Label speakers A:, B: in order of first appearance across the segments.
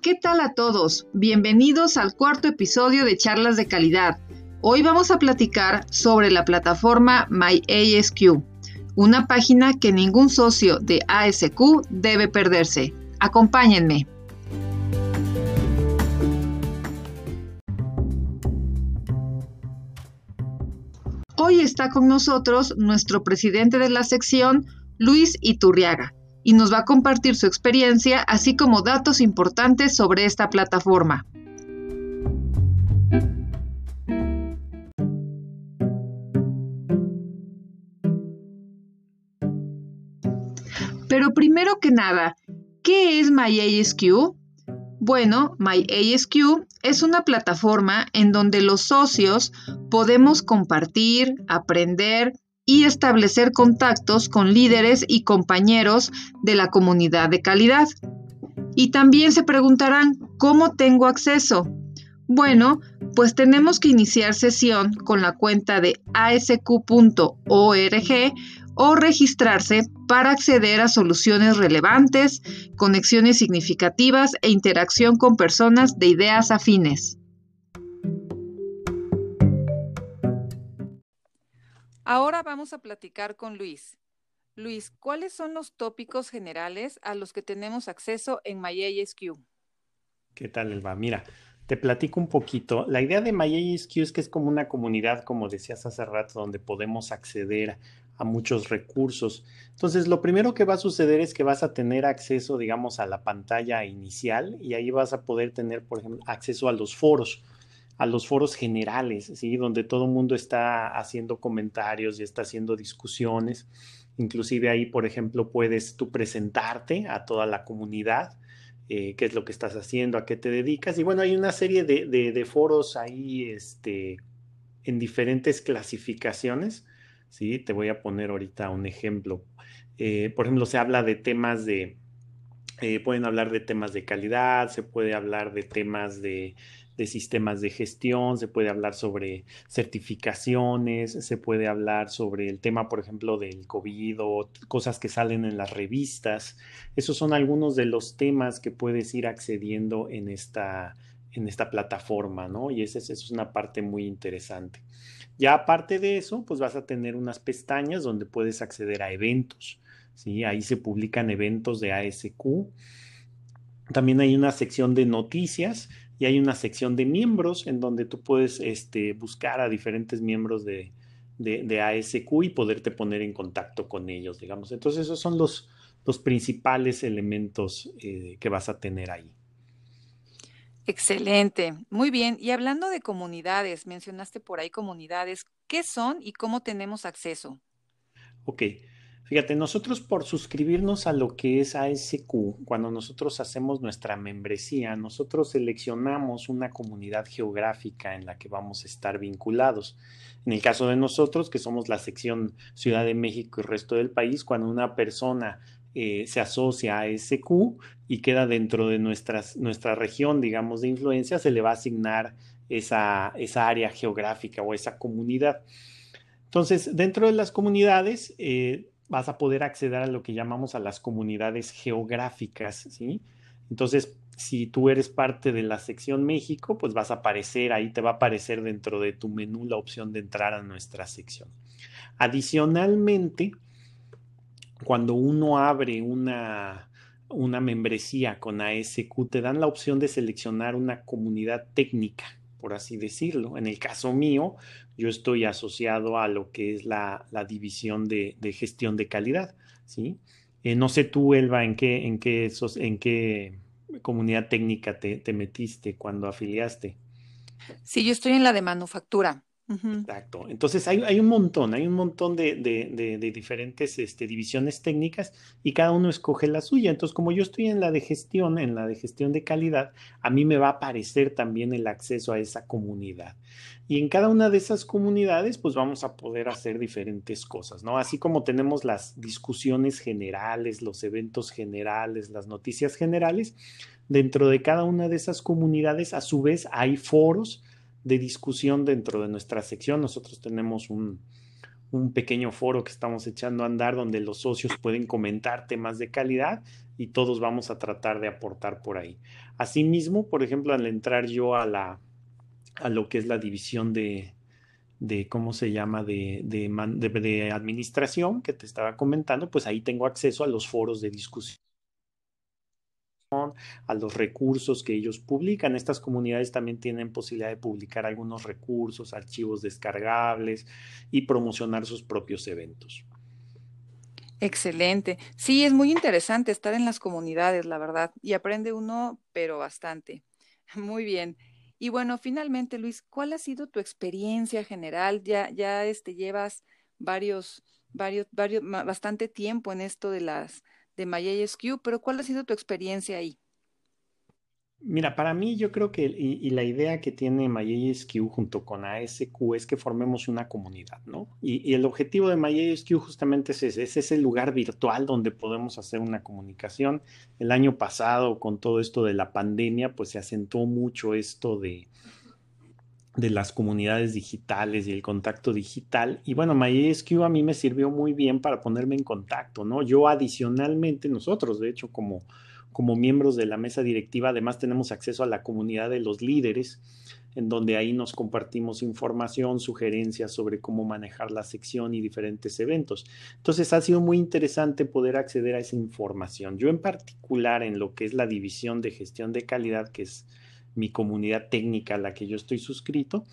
A: ¿Qué tal a todos? Bienvenidos al cuarto episodio de Charlas de Calidad. Hoy vamos a platicar sobre la plataforma MyASQ, una página que ningún socio de ASQ debe perderse. Acompáñenme. Hoy está con nosotros nuestro presidente de la sección, Luis Iturriaga, y nos va a compartir su experiencia, así como datos importantes sobre esta plataforma. Pero primero que nada, ¿qué es MyASQ? Bueno, MyASQ es una plataforma en donde los socios podemos compartir, aprender y establecer contactos con líderes y compañeros de la comunidad de calidad. Y también se preguntarán, ¿cómo tengo acceso? Bueno, pues tenemos que iniciar sesión con la cuenta de asq.org o registrarse para acceder a soluciones relevantes, conexiones significativas e interacción con personas de ideas afines. Ahora vamos a platicar con Luis. Luis, ¿cuáles son los tópicos generales a los que tenemos acceso en MyASQ?
B: ¿Qué tal, Elba? Mira, te platico un poquito. La idea de MyASQ es que es como una comunidad, como decías hace rato, donde podemos acceder a muchos recursos. Entonces, lo primero que va a suceder es que vas a tener acceso, digamos, a la pantalla inicial y ahí vas a poder tener, por ejemplo, acceso a los foros, a los foros generales, ¿sí? Donde todo el mundo está haciendo comentarios y está haciendo discusiones. Inclusive ahí, por ejemplo, puedes tú presentarte a toda la comunidad, eh, qué es lo que estás haciendo, a qué te dedicas. Y bueno, hay una serie de, foros ahí, este, en diferentes clasificaciones ¿sí? Te voy a poner ahorita un ejemplo. Eh, por ejemplo, se habla de temas de, eh, pueden hablar de temas de calidad, se puede hablar de temas de, de, sistemas de gestión, se puede hablar sobre certificaciones, se puede hablar sobre el tema, por ejemplo, del COVID o cosas que salen en las revistas. Esos son algunos de los temas que puedes ir accediendo en esta, en esta plataforma, ¿no? Y esa es una parte muy interesante. Ya aparte de eso, pues vas a tener unas pestañas donde puedes acceder a eventos. ¿sí? Ahí se publican eventos de ASQ. También hay una sección de noticias y hay una sección de miembros en donde tú puedes este, buscar a diferentes miembros de, de, ASQ y poderte poner en contacto con ellos, digamos. Entonces esos son los, los principales elementos eh, que vas a tener ahí.
A: Excelente, muy bien. Y hablando de comunidades, mencionaste por ahí comunidades, ¿qué son y cómo tenemos acceso?
B: Ok, fíjate, nosotros por suscribirnos a lo que es ASQ, cuando nosotros hacemos nuestra membresía, nosotros seleccionamos una comunidad geográfica en la que vamos a estar vinculados. En el caso de nosotros, que somos la sección Ciudad de México y resto del país, cuando una persona eh, se asocia a SQ y queda dentro de nuestras, nuestra región, digamos, de influencia, se le va a asignar esa, esa área geográfica o esa comunidad. Entonces, dentro de las comunidades, eh, vas a poder acceder a lo que llamamos a las comunidades geográficas, ¿sí? Entonces, si tú eres parte de la sección México, pues vas a aparecer, ahí te va a aparecer dentro de tu menú la opción de entrar a nuestra sección. Adicionalmente, cuando uno abre una, una membresía con ASQ, te dan la opción de seleccionar una comunidad técnica, por así decirlo. En el caso mío, yo estoy asociado a lo que es la, división de, gestión de calidad, ¿sí? Eh, no sé tú, Elba, en qué, en qué, en qué comunidad técnica te, te metiste cuando afiliaste.
A: Sí, yo estoy en la de manufactura.
B: Exacto. Entonces hay, un montón, hay un montón de, diferentes este, divisiones técnicas y cada uno escoge la suya. Entonces, como yo estoy en la de gestión, en la de gestión de calidad, a mí me va a aparecer también el acceso a esa comunidad. Y en cada una de esas comunidades, pues vamos a poder hacer diferentes cosas, ¿no? Así como tenemos las discusiones generales, los eventos generales, las noticias generales, dentro de cada una de esas comunidades, a su vez, hay foros de discusión dentro de nuestra sección. Nosotros tenemos un, un pequeño foro que estamos echando a andar donde los socios pueden comentar temas de calidad y todos vamos a tratar de aportar por ahí. Asimismo, por ejemplo, al entrar yo a la a lo que es la división de, de cómo se llama, de, de, de, administración que te estaba comentando, pues ahí tengo acceso a los foros de discusión a los recursos que ellos publican. Estas comunidades también tienen posibilidad de publicar algunos recursos, archivos descargables y promocionar sus propios eventos.
C: Excelente. Sí, es muy interesante estar en las comunidades, la verdad, y aprende uno, pero bastante. Muy bien. Y bueno, finalmente, Luis, ¿cuál ha sido tu experiencia general? Ya, ya este, llevas varios, varios, varios, bastante tiempo en esto de las de MyASQ, pero ¿cuál ha sido tu experiencia ahí?
B: Mira, para mí yo creo que y, la idea que tiene MyASQ junto con ASQ es que formemos una comunidad, ¿no? Y, el objetivo de MyASQ justamente es ese, es ese lugar virtual donde podemos hacer una comunicación. El año pasado, con todo esto de la pandemia, pues se acentuó mucho esto de, de las comunidades digitales y el contacto digital. Y bueno, MyASQ a mí me sirvió muy bien para ponerme en contacto, ¿no? Yo adicionalmente, nosotros, de hecho, como como miembros de la mesa directiva, además tenemos acceso a la comunidad de los líderes, en donde ahí nos compartimos información, sugerencias sobre cómo manejar la sección y diferentes eventos. Entonces ha sido muy interesante poder acceder a esa información. Yo en particular en lo que es la división de gestión de calidad, que es mi comunidad técnica a la que yo estoy suscrito,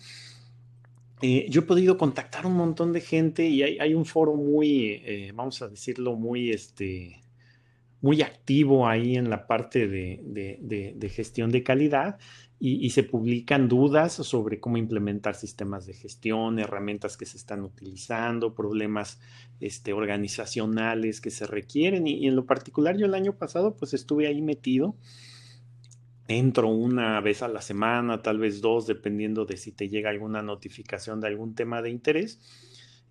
B: eh, yo he podido contactar un montón de gente y hay, un foro muy, eh, vamos a decirlo, muy, este, muy activo ahí en la parte de, gestión de calidad y, se publican dudas sobre cómo implementar sistemas de gestión, herramientas que se están utilizando, problemas este, organizacionales que se requieren y, en lo particular yo el año pasado pues estuve ahí metido. Entro una vez a la semana, tal vez dos, dependiendo de si te llega alguna notificación de algún tema de interés.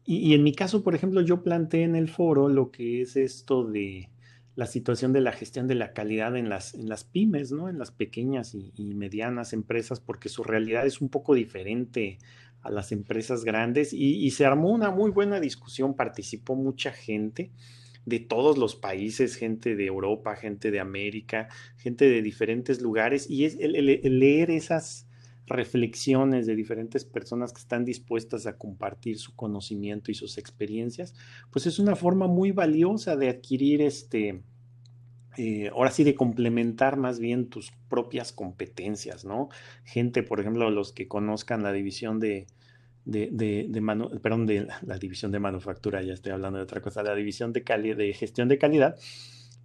B: y en mi caso, por ejemplo, yo planteé en el foro lo que es esto de, la situación de la gestión de la calidad en las, en las pymes, ¿no? En las pequeñas y, medianas empresas, porque su realidad es un poco diferente a las empresas grandes y, se armó una muy buena discusión, participó mucha gente de todos los países, gente de Europa, gente de América, gente de diferentes lugares y es el leer esas reflexiones de diferentes personas que están dispuestas a compartir su conocimiento y sus experiencias, pues es una forma muy valiosa de adquirir este, eh, ahora sí, de complementar más bien tus propias competencias, ¿no? Gente, por ejemplo, los que conozcan la división de, de, de, de perdón, de la división de manufactura, ya estoy hablando de otra cosa, la división de, de gestión de calidad,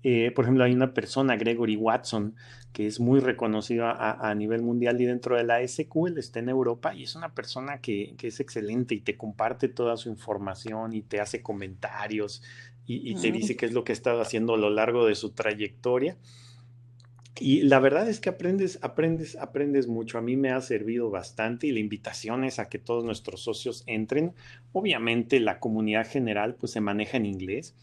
B: eh, por ejemplo, hay una persona, Gregory Watson, que es muy reconocido a, nivel mundial y dentro de la SQL está en Europa y es una persona que, es excelente y te comparte toda su información y te hace comentarios y, te dice qué es lo que ha estado haciendo a lo largo de su trayectoria. Y la verdad es que aprendes, aprendes, aprendes mucho. A mí me ha servido bastante y la invitación es a que todos nuestros socios entren. Obviamente la comunidad general pues se maneja en inglés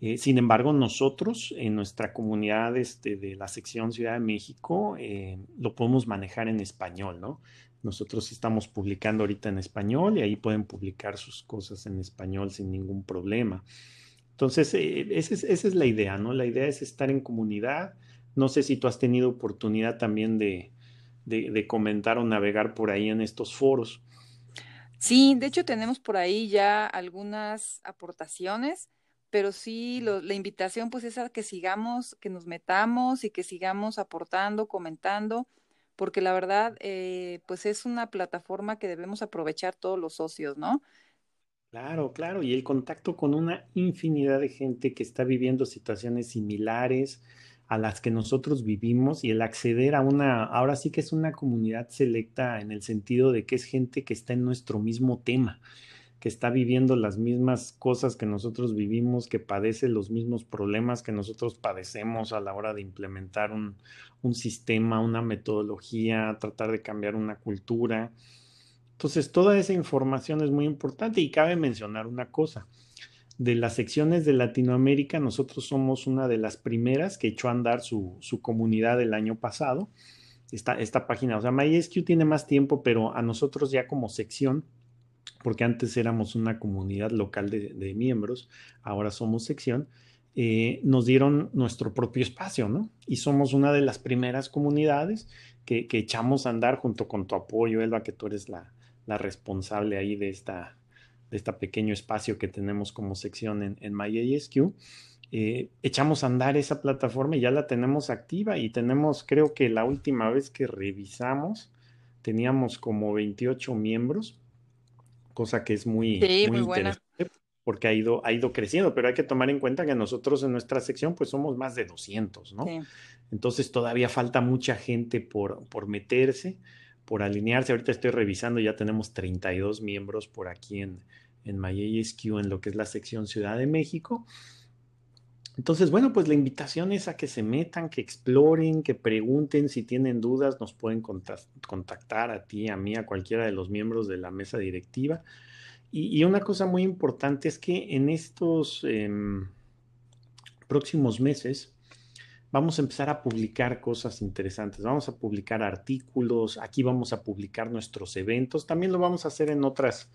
B: eh, sin embargo, nosotros en nuestra comunidad este, de la sección Ciudad de México eh, lo podemos manejar en español, ¿no? Nosotros estamos publicando ahorita en español y ahí pueden publicar sus cosas en español sin ningún problema. Entonces, eh, esa, es, la idea, ¿no? La idea es estar en comunidad. No sé si tú has tenido oportunidad también de, de comentar o navegar por ahí en estos foros.
C: Sí, de hecho tenemos por ahí ya algunas aportaciones pero sí la invitación pues es a que sigamos, que nos metamos y que sigamos aportando, comentando, porque la verdad eh, pues es una plataforma que debemos aprovechar todos los socios, ¿no?
B: Claro, claro, y el contacto con una infinidad de gente que está viviendo situaciones similares a las que nosotros vivimos y el acceder a una, ahora sí que es una comunidad selecta en el sentido de que es gente que está en nuestro mismo tema que está viviendo las mismas cosas que nosotros vivimos, que padece los mismos problemas que nosotros padecemos a la hora de implementar un, sistema, una metodología, tratar de cambiar una cultura. Entonces, toda esa información es muy importante y cabe mencionar una cosa. De las secciones de Latinoamérica, nosotros somos una de las primeras que echó a andar su, su comunidad el año pasado. Esta, esta página, o sea, MySQ tiene más tiempo, pero a nosotros ya como sección porque antes éramos una comunidad local de, miembros, ahora somos sección, eh, nos dieron nuestro propio espacio, ¿no? Y somos una de las primeras comunidades que, echamos a andar junto con tu apoyo, Elba, que tú eres la, responsable ahí de esta, de este pequeño espacio que tenemos como sección en, en MyASQ. Eh, echamos a andar esa plataforma y ya la tenemos activa y tenemos, creo que la última vez que revisamos, teníamos como 28 miembros cosa que es muy, interesante porque ha ido, ha ido creciendo, pero hay que tomar en cuenta que nosotros en nuestra sección pues somos más de 200, ¿no? Entonces todavía falta mucha gente por, por meterse, por alinearse. Ahorita estoy revisando, ya tenemos 32 miembros por aquí en, en MyASQ en lo que es la sección Ciudad de México. Entonces, bueno, pues la invitación es a que se metan, que exploren, que pregunten si tienen dudas, nos pueden contactar a ti, a mí, a cualquiera de los miembros de la mesa directiva. Y, una cosa muy importante es que en estos em, próximos meses vamos a empezar a publicar cosas interesantes, vamos a publicar artículos, aquí vamos a publicar nuestros eventos, también lo vamos a hacer en otras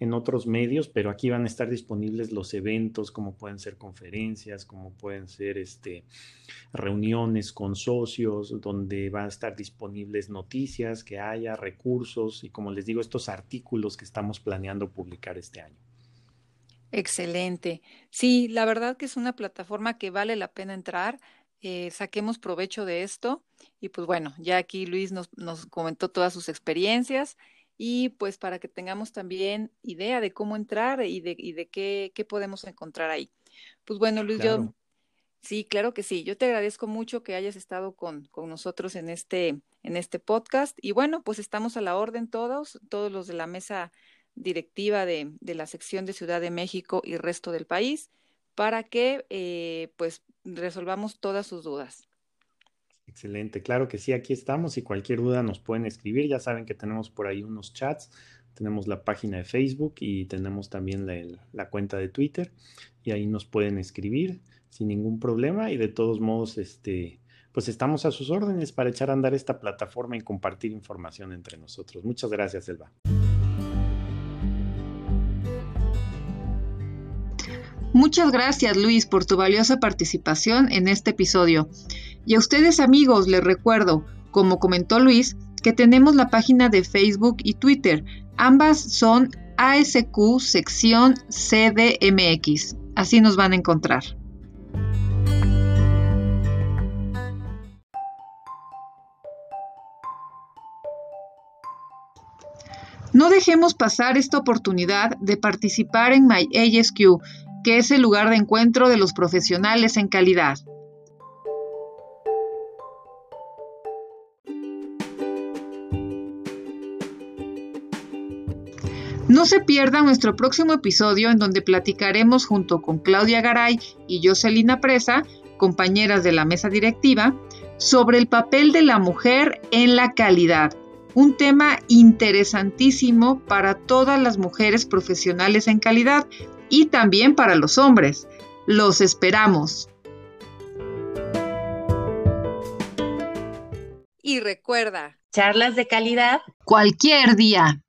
B: en otros medios, pero aquí van a estar disponibles los eventos, como pueden ser conferencias, como pueden ser este, reuniones con socios, donde van a estar disponibles noticias que haya, recursos y, como les digo, estos artículos que estamos planeando publicar este año.
C: Excelente. Sí, la verdad que es una plataforma que vale la pena entrar. Eh, saquemos provecho de esto. Y pues bueno, ya aquí Luis nos, nos comentó todas sus experiencias y pues para que tengamos también idea de cómo entrar y de, y de qué, qué podemos encontrar ahí. Pues bueno, Luis, yo sí, claro que sí. Yo te agradezco mucho que hayas estado con, con nosotros en este, en este podcast. Y bueno, pues estamos a la orden todos, todos los de la mesa directiva de, de la sección de Ciudad de México y resto del país, para que eh, pues resolvamos todas sus dudas.
B: Excelente, claro que sí, aquí estamos y cualquier duda nos pueden escribir. Ya saben que tenemos por ahí unos chats, tenemos la página de Facebook y tenemos también la, cuenta de Twitter y ahí nos pueden escribir sin ningún problema y de todos modos, este, pues estamos a sus órdenes para echar a andar esta plataforma y compartir información entre nosotros. Muchas gracias, Elba.
A: Muchas gracias Luis por tu valiosa participación en este episodio. Y a ustedes amigos les recuerdo, como comentó Luis, que tenemos la página de Facebook y Twitter. Ambas son ASQ sección CDMX. Así nos van a encontrar. No dejemos pasar esta oportunidad de participar en MyASQ que es el lugar de encuentro de los profesionales en calidad. No se pierda nuestro próximo episodio en donde platicaremos junto con Claudia Garay y Jocelina Presa, compañeras de la mesa directiva, sobre el papel de la mujer en la calidad, un tema interesantísimo para todas las mujeres profesionales en calidad, y también para los hombres. Los esperamos.
C: Y recuerda,
D: charlas de calidad
A: cualquier día.